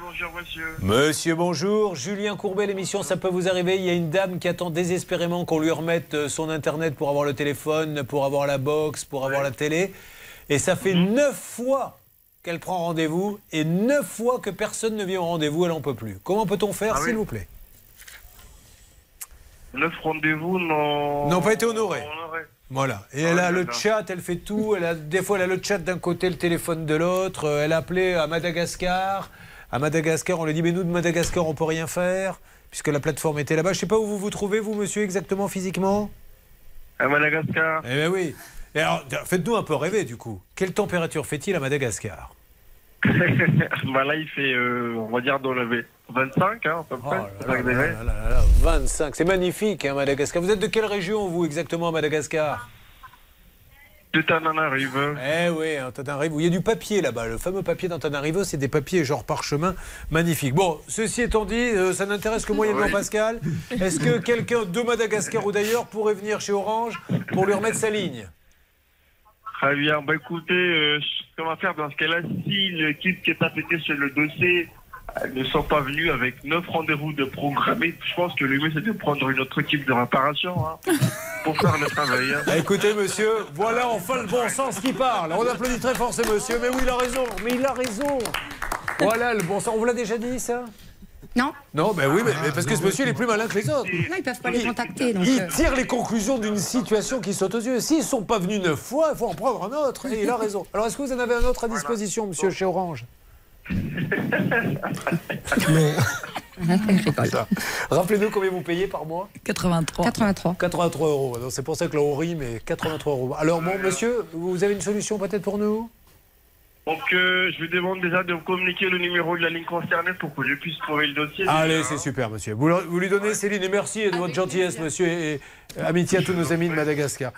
bonjour monsieur. Monsieur, bonjour. Julien Courbet, l'émission Ça peut vous arriver. Il y a une dame qui attend désespérément qu'on lui remette euh, son Internet pour avoir le téléphone, pour avoir la box, pour avoir la télé. Et ça fait Mhm. neuf fois qu'elle prend rendez-vous et neuf fois que personne ne vient au rendez-vous, elle n'en peut plus. Comment peut-on faire, Ah oui s'il vous plaît? Neuf rendez-vous n'ont... N'ont pas été honorés. Voilà. Et Ah elle a le chat, elle fait tout. Elle a, des fois, elle a le chat d'un côté, le téléphone de l'autre. Euh, Elle a appelé à Madagascar. À Madagascar, on lui dit Mais nous, de Madagascar, on peut rien faire, puisque la plateforme était là-bas. Je sais pas où vous vous trouvez, vous, monsieur, exactement, physiquement? À Madagascar. Eh bien, oui. Et alors, faites-nous un peu rêver, du coup. Quelle température fait-il à Madagascar? Bah là, il fait, euh, on va dire, dans le 25, hein, à peu Oh près. là là 25 là degrés. là là là, 25. C'est magnifique, hein, Madagascar. Vous êtes de quelle région, vous, exactement, à Madagascar? Tout en arrive. Eh oui, Antananarivo. Il y a du papier là-bas. Le fameux papier d'Antananarivo, c'est des papiers genre parchemin magnifiques. Bon, ceci étant dit, euh, ça n'intéresse que moyennement Oui. Pascal. Est-ce que quelqu'un de Madagascar ou d'ailleurs pourrait venir chez Orange pour lui remettre sa ligne? Très bien. Bah écoutez, euh, ce qu'on va faire dans ce cas-là, si l'équipe qui est affectée sur le dossier ne sont pas venus avec neuf rendez-vous de programmés, je pense que le mieux c'est de prendre une autre équipe de réparation hein, pour faire le travail. hein. Ah, Écoutez, monsieur, voilà enfin le bon sens qui parle. On applaudit très fort ce monsieur. Mais oui, il a raison. Mais il a raison. Voilà le bon sens. On vous l'a déjà dit, ça? Non, Non, ben oui, mais, mais parce que ce monsieur, il est plus malin que les autres. non, ils peuvent pas les contacter. Donc, Il euh, tire les conclusions d'une situation qui saute aux yeux. S'ils ne sont pas venus neuf fois, il faut en prendre un autre. Et il a raison. Alors, est-ce que vous en avez un autre à disposition, monsieur, chez Orange? je rigole. Rappelez-nous combien vous payez par mois? 83. 83. 83 euros. Donc, C'est pour ça que là, on rit, mais 83 euros. Alors, bon, monsieur, vous avez une solution peut-être pour nous? Donc euh, je vous demande déjà de me communiquer le numéro de la ligne concernée pour que je puisse trouver le dossier. Allez, c'est hein. super, monsieur. Vous, lui donnez Céline et merci de votre gentillesse, monsieur, et, et amitié à tous nos amis de Madagascar.